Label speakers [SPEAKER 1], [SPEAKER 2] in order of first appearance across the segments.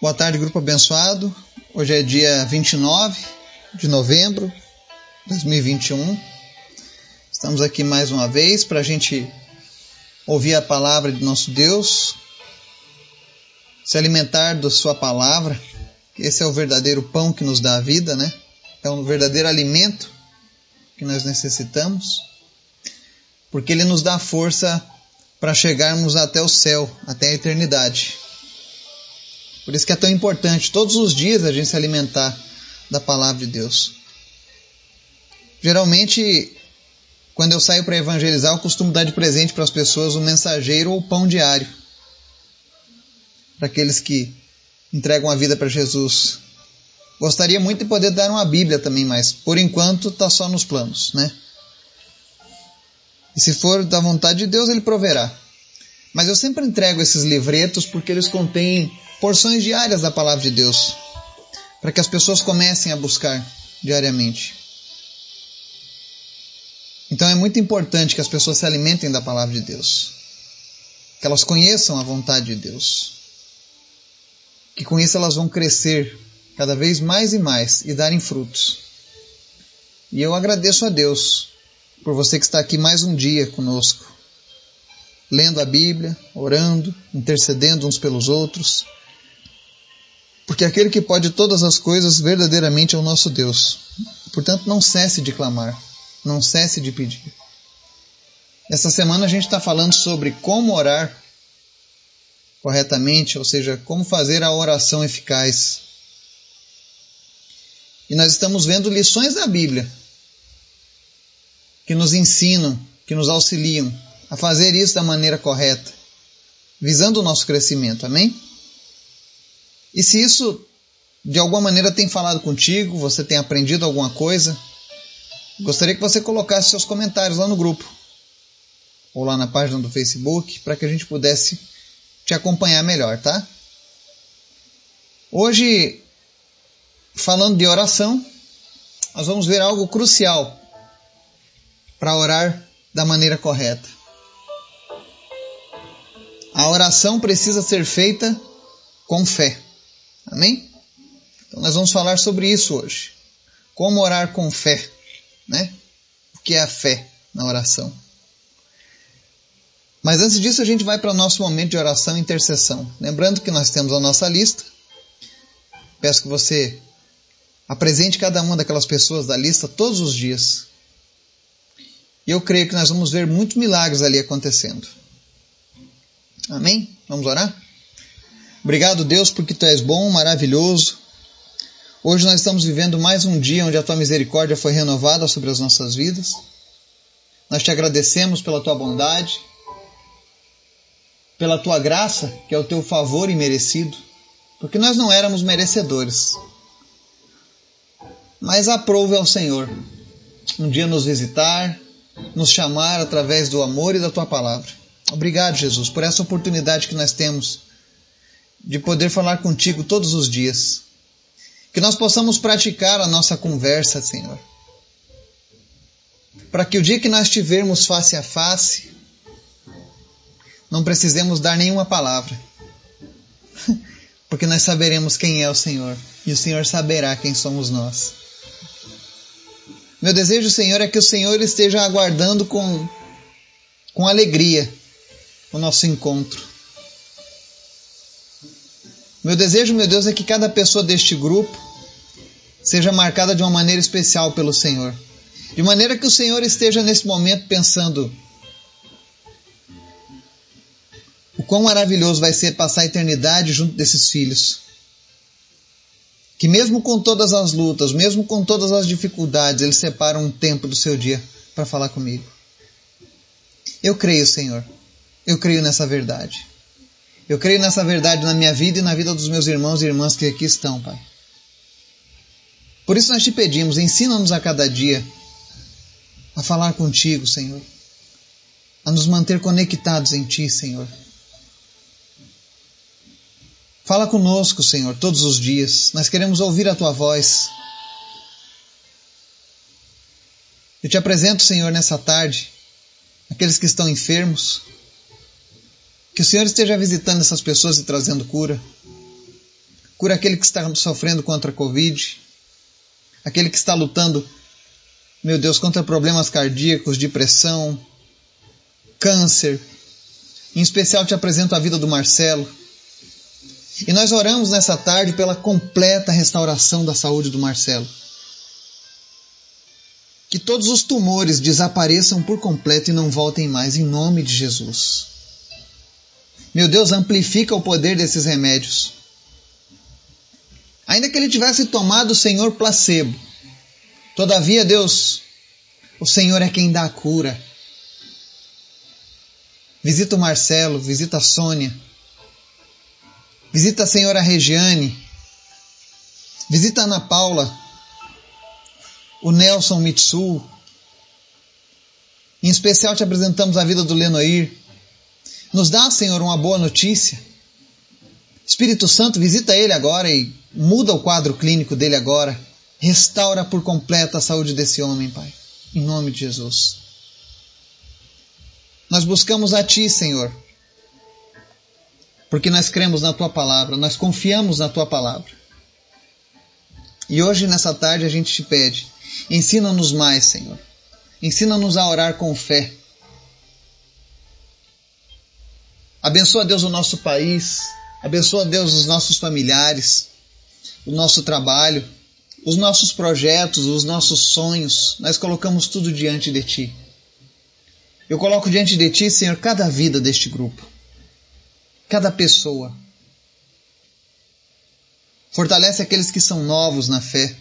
[SPEAKER 1] Boa tarde, grupo abençoado. Hoje é dia 29 de novembro de 2021. Estamos aqui mais uma vez para a gente ouvir a palavra de nosso Deus, se alimentar da Sua palavra. Esse é o verdadeiro pão que nos dá a vida, né? É um verdadeiro alimento que nós necessitamos, porque ele nos dá força para chegarmos até o céu, até a eternidade. Por isso que é tão importante todos os dias a gente se alimentar da palavra de Deus. Geralmente, quando eu saio para evangelizar, eu costumo dar de presente para as pessoas o mensageiro ou o pão diário. Para aqueles que entregam a vida para Jesus. Gostaria muito de poder dar uma Bíblia também, mas por enquanto está só nos planos, né? E se for da vontade de Deus, Ele proverá. Mas eu sempre entrego esses livretos porque eles contêm porções diárias da palavra de Deus, para que as pessoas comecem a buscar diariamente. Então é muito importante que as pessoas se alimentem da palavra de Deus, que elas conheçam a vontade de Deus, que com isso elas vão crescer cada vez mais e mais e darem frutos. E eu agradeço a Deus por você que está aqui mais um dia conosco, lendo a Bíblia, orando, intercedendo uns pelos outros porque aquele que pode todas as coisas verdadeiramente é o nosso Deus. Portanto, não cesse de clamar, não cesse de pedir. Essa semana a gente está falando sobre como orar corretamente, ou seja, como fazer a oração eficaz. E nós estamos vendo lições da Bíblia que nos ensinam, que nos auxiliam a fazer isso da maneira correta, visando o nosso crescimento. Amém? E se isso de alguma maneira tem falado contigo, você tem aprendido alguma coisa, gostaria que você colocasse seus comentários lá no grupo ou lá na página do Facebook para que a gente pudesse te acompanhar melhor, tá? Hoje, falando de oração, nós vamos ver algo crucial para orar da maneira correta. A oração precisa ser feita com fé. Amém? Então nós vamos falar sobre isso hoje. Como orar com fé, né? O que é a fé na oração? Mas antes disso, a gente vai para o nosso momento de oração e intercessão. Lembrando que nós temos a nossa lista. Peço que você apresente cada uma daquelas pessoas da lista todos os dias. E eu creio que nós vamos ver muitos milagres ali acontecendo. Amém? Vamos orar? Obrigado, Deus, porque tu és bom, maravilhoso. Hoje nós estamos vivendo mais um dia onde a tua misericórdia foi renovada sobre as nossas vidas. Nós te agradecemos pela tua bondade, pela tua graça, que é o teu favor imerecido, porque nós não éramos merecedores. Mas aprove ao Senhor um dia nos visitar, nos chamar através do amor e da tua palavra. Obrigado, Jesus, por essa oportunidade que nós temos de poder falar contigo todos os dias. Que nós possamos praticar a nossa conversa, Senhor. Para que o dia que nós estivermos face a face, não precisemos dar nenhuma palavra. Porque nós saberemos quem é o Senhor e o Senhor saberá quem somos nós. Meu desejo, Senhor, é que o Senhor esteja aguardando com, com alegria o nosso encontro meu desejo, meu Deus, é que cada pessoa deste grupo seja marcada de uma maneira especial pelo Senhor. De maneira que o Senhor esteja nesse momento pensando: o quão maravilhoso vai ser passar a eternidade junto desses filhos. Que mesmo com todas as lutas, mesmo com todas as dificuldades, eles separam um tempo do seu dia para falar comigo. Eu creio, Senhor. Eu creio nessa verdade. Eu creio nessa verdade na minha vida e na vida dos meus irmãos e irmãs que aqui estão, Pai. Por isso nós te pedimos, ensina-nos a cada dia a falar contigo, Senhor, a nos manter conectados em Ti, Senhor. Fala conosco, Senhor, todos os dias. Nós queremos ouvir a Tua voz. Eu te apresento, Senhor, nessa tarde, aqueles que estão enfermos, que o Senhor esteja visitando essas pessoas e trazendo cura. Cura aquele que está sofrendo contra a Covid, aquele que está lutando, meu Deus, contra problemas cardíacos, depressão, câncer. Em especial te apresento a vida do Marcelo. E nós oramos nessa tarde pela completa restauração da saúde do Marcelo. Que todos os tumores desapareçam por completo e não voltem mais, em nome de Jesus. Meu Deus, amplifica o poder desses remédios. Ainda que ele tivesse tomado o Senhor placebo, todavia, Deus, o Senhor é quem dá a cura. Visita o Marcelo, visita a Sônia, visita a senhora Regiane, visita a Ana Paula, o Nelson Mitsu. Em especial te apresentamos a vida do Lenoir. Nos dá, Senhor, uma boa notícia. Espírito Santo, visita ele agora e muda o quadro clínico dele agora. Restaura por completo a saúde desse homem, Pai. Em nome de Jesus. Nós buscamos a Ti, Senhor, porque nós cremos na Tua palavra, nós confiamos na Tua palavra. E hoje, nessa tarde, a gente te pede Ensina-nos mais, Senhor. Ensina-nos a orar com fé. Abençoa, Deus, o nosso país. Abençoa, Deus, os nossos familiares, o nosso trabalho, os nossos projetos, os nossos sonhos. Nós colocamos tudo diante de Ti. Eu coloco diante de Ti, Senhor, cada vida deste grupo, cada pessoa. Fortalece aqueles que são novos na fé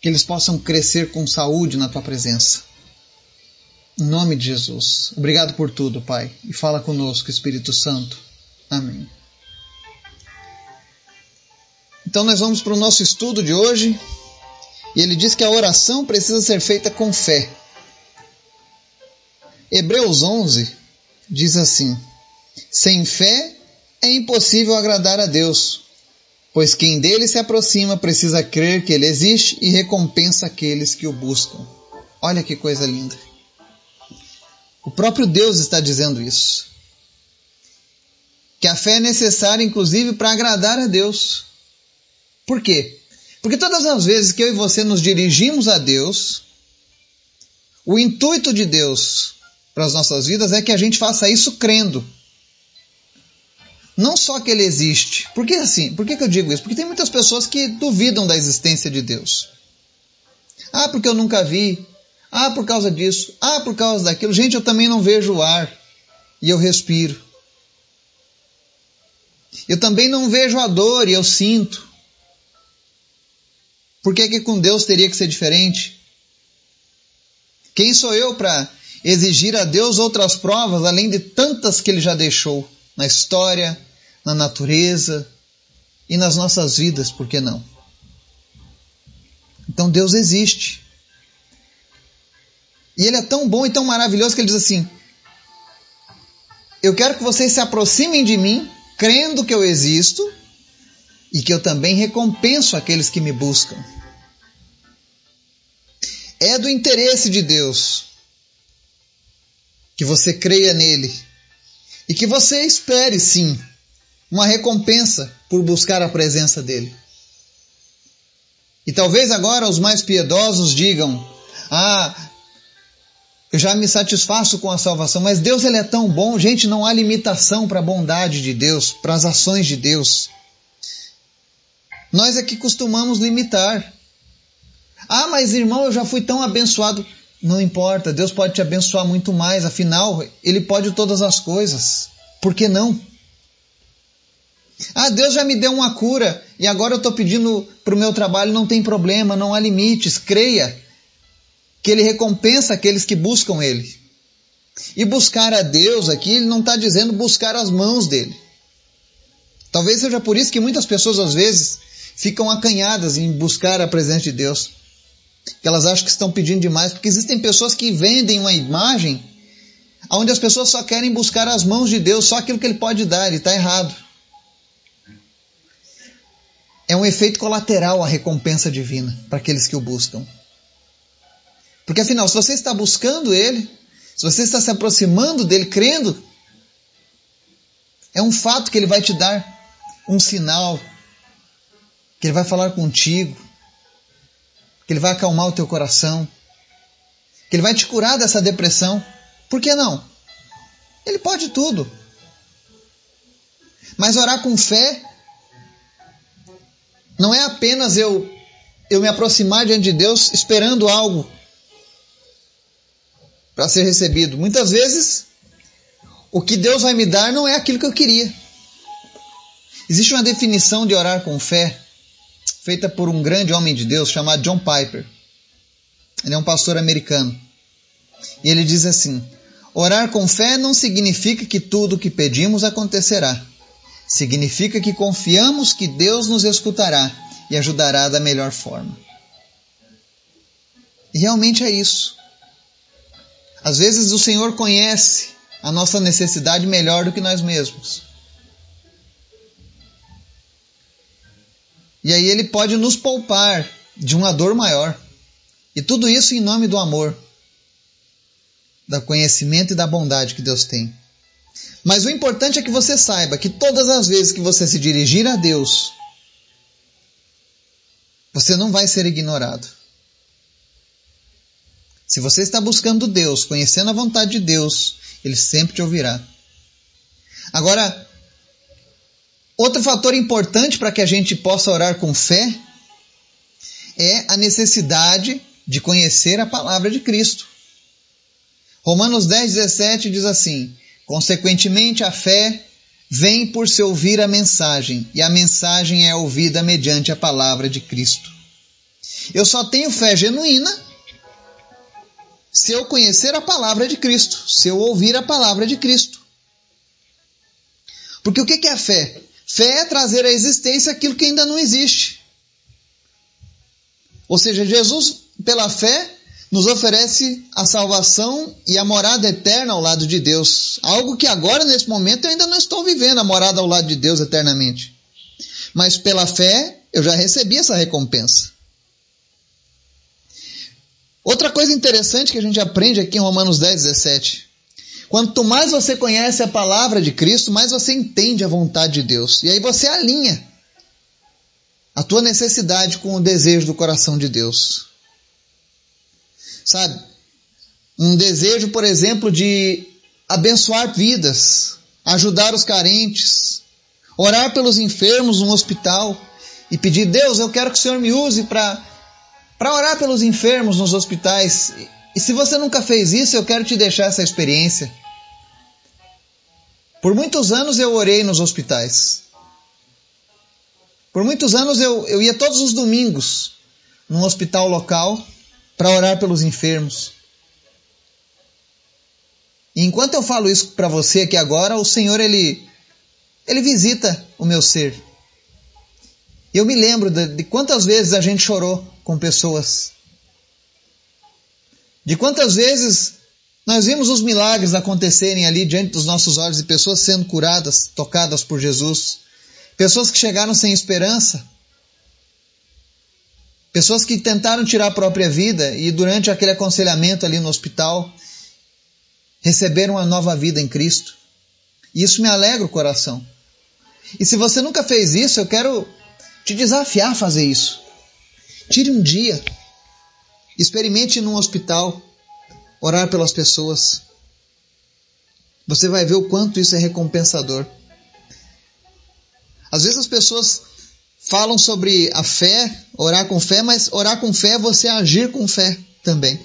[SPEAKER 1] que eles possam crescer com saúde na tua presença. Em nome de Jesus. Obrigado por tudo, Pai. E fala conosco, Espírito Santo. Amém. Então nós vamos para o nosso estudo de hoje. E ele diz que a oração precisa ser feita com fé. Hebreus 11 diz assim: Sem fé é impossível agradar a Deus, pois quem dele se aproxima precisa crer que ele existe e recompensa aqueles que o buscam. Olha que coisa linda. O próprio Deus está dizendo isso. Que a fé é necessária, inclusive, para agradar a Deus. Por quê? Porque todas as vezes que eu e você nos dirigimos a Deus, o intuito de Deus para as nossas vidas é que a gente faça isso crendo não só que ele existe. Por que assim? Por que, que eu digo isso? Porque tem muitas pessoas que duvidam da existência de Deus. Ah, porque eu nunca vi. Ah, por causa disso. Ah, por causa daquilo. Gente, eu também não vejo o ar e eu respiro. Eu também não vejo a dor e eu sinto. Por que, que com Deus teria que ser diferente? Quem sou eu para exigir a Deus outras provas além de tantas que ele já deixou? na história, na natureza e nas nossas vidas, por que não? Então Deus existe. E Ele é tão bom e tão maravilhoso que Ele diz assim: Eu quero que vocês se aproximem de mim, crendo que eu existo e que eu também recompenso aqueles que me buscam. É do interesse de Deus que você creia nele e que você espere sim uma recompensa por buscar a presença dele. E talvez agora os mais piedosos digam: "Ah, eu já me satisfaço com a salvação, mas Deus ele é tão bom, gente, não há limitação para a bondade de Deus, para as ações de Deus. Nós é que costumamos limitar. Ah, mas irmão, eu já fui tão abençoado. Não importa, Deus pode te abençoar muito mais, afinal, Ele pode todas as coisas. Por que não? Ah, Deus já me deu uma cura e agora eu estou pedindo para o meu trabalho, não tem problema, não há limites. Creia que Ele recompensa aqueles que buscam Ele. E buscar a Deus aqui, Ele não está dizendo buscar as mãos dele. Talvez seja por isso que muitas pessoas às vezes ficam acanhadas em buscar a presença de Deus que elas acham que estão pedindo demais, porque existem pessoas que vendem uma imagem onde as pessoas só querem buscar as mãos de Deus, só aquilo que Ele pode dar, e está errado. É um efeito colateral a recompensa divina para aqueles que o buscam. Porque afinal, se você está buscando Ele, se você está se aproximando dele, crendo, é um fato que Ele vai te dar. um sinal que Ele vai falar contigo, que Ele vai acalmar o teu coração, que Ele vai te curar dessa depressão. Por que não? Ele pode tudo. Mas orar com fé não é apenas eu eu me aproximar diante de Deus esperando algo para ser recebido. Muitas vezes o que Deus vai me dar não é aquilo que eu queria. Existe uma definição de orar com fé feita por um grande homem de Deus chamado John Piper. Ele é um pastor americano. E ele diz assim: Orar com fé não significa que tudo o que pedimos acontecerá. Significa que confiamos que Deus nos escutará e ajudará da melhor forma. E realmente é isso. Às vezes o Senhor conhece a nossa necessidade melhor do que nós mesmos. E aí ele pode nos poupar de uma dor maior. E tudo isso em nome do amor, do conhecimento e da bondade que Deus tem. Mas o importante é que você saiba que todas as vezes que você se dirigir a Deus, você não vai ser ignorado. Se você está buscando Deus, conhecendo a vontade de Deus, Ele sempre te ouvirá. Agora, outro fator importante para que a gente possa orar com fé é a necessidade de conhecer a palavra de Cristo. Romanos 10, 17 diz assim: Consequentemente, a fé vem por se ouvir a mensagem, e a mensagem é ouvida mediante a palavra de Cristo. Eu só tenho fé genuína se eu conhecer a palavra de Cristo, se eu ouvir a palavra de Cristo. Porque o que é fé? Fé é trazer à existência aquilo que ainda não existe. Ou seja, Jesus, pela fé, nos oferece a salvação e a morada eterna ao lado de Deus. Algo que agora, nesse momento, eu ainda não estou vivendo, a morada ao lado de Deus eternamente. Mas pela fé, eu já recebi essa recompensa. Outra coisa interessante que a gente aprende aqui em Romanos 10, 17. Quanto mais você conhece a palavra de Cristo, mais você entende a vontade de Deus. E aí você alinha a tua necessidade com o desejo do coração de Deus. Sabe? Um desejo, por exemplo, de abençoar vidas, ajudar os carentes, orar pelos enfermos no hospital e pedir: Deus, eu quero que o Senhor me use para para orar pelos enfermos nos hospitais. E se você nunca fez isso, eu quero te deixar essa experiência. Por muitos anos eu orei nos hospitais. Por muitos anos eu, eu ia todos os domingos num hospital local para orar pelos enfermos. E enquanto eu falo isso para você aqui agora, o Senhor ele ele visita o meu ser. Eu me lembro de, de quantas vezes a gente chorou com pessoas. De quantas vezes nós vimos os milagres acontecerem ali diante dos nossos olhos e pessoas sendo curadas, tocadas por Jesus. Pessoas que chegaram sem esperança. Pessoas que tentaram tirar a própria vida e durante aquele aconselhamento ali no hospital receberam uma nova vida em Cristo. E isso me alegra o coração. E se você nunca fez isso, eu quero te desafiar a fazer isso. Tire um dia, experimente num hospital, orar pelas pessoas. Você vai ver o quanto isso é recompensador. Às vezes as pessoas falam sobre a fé, orar com fé, mas orar com fé é você agir com fé também.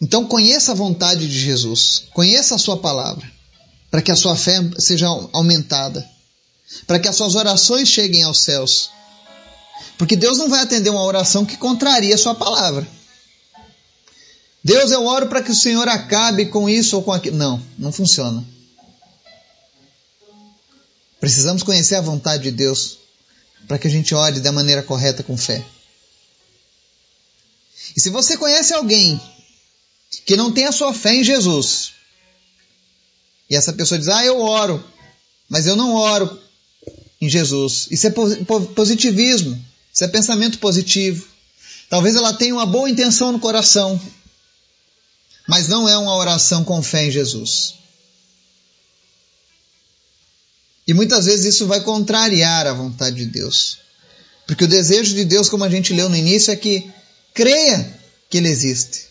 [SPEAKER 1] Então conheça a vontade de Jesus, conheça a sua palavra, para que a sua fé seja aumentada para que as suas orações cheguem aos céus. Porque Deus não vai atender uma oração que contraria a sua palavra. Deus, eu oro para que o Senhor acabe com isso ou com aquilo. Não, não funciona. Precisamos conhecer a vontade de Deus para que a gente ore da maneira correta com fé. E se você conhece alguém que não tem a sua fé em Jesus, e essa pessoa diz: Ah, eu oro, mas eu não oro em Jesus. Isso é positivismo, isso é pensamento positivo. Talvez ela tenha uma boa intenção no coração, mas não é uma oração com fé em Jesus. E muitas vezes isso vai contrariar a vontade de Deus. Porque o desejo de Deus, como a gente leu no início, é que creia que Ele existe.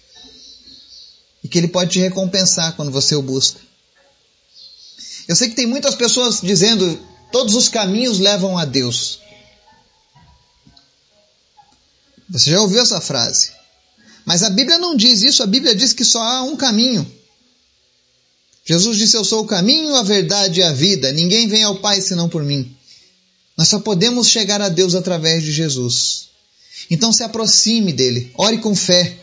[SPEAKER 1] E que Ele pode te recompensar quando você o busca. Eu sei que tem muitas pessoas dizendo todos os caminhos levam a Deus. Você já ouviu essa frase? Mas a Bíblia não diz isso, a Bíblia diz que só há um caminho. Jesus disse: Eu sou o caminho, a verdade e a vida. Ninguém vem ao Pai senão por mim. Nós só podemos chegar a Deus através de Jesus. Então se aproxime dele, ore com fé.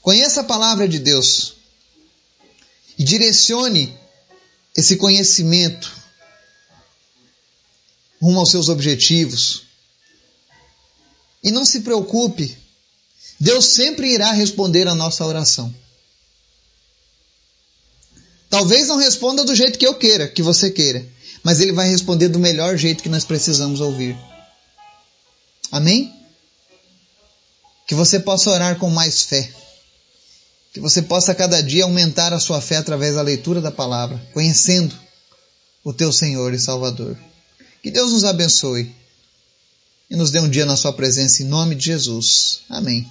[SPEAKER 1] Conheça a palavra de Deus e direcione esse conhecimento rumo aos seus objetivos. E não se preocupe, Deus sempre irá responder a nossa oração. Talvez não responda do jeito que eu queira, que você queira, mas ele vai responder do melhor jeito que nós precisamos ouvir. Amém? Que você possa orar com mais fé. Que você possa cada dia aumentar a sua fé através da leitura da palavra, conhecendo o teu Senhor e Salvador. Que Deus nos abençoe e nos dê um dia na sua presença em nome de Jesus. Amém.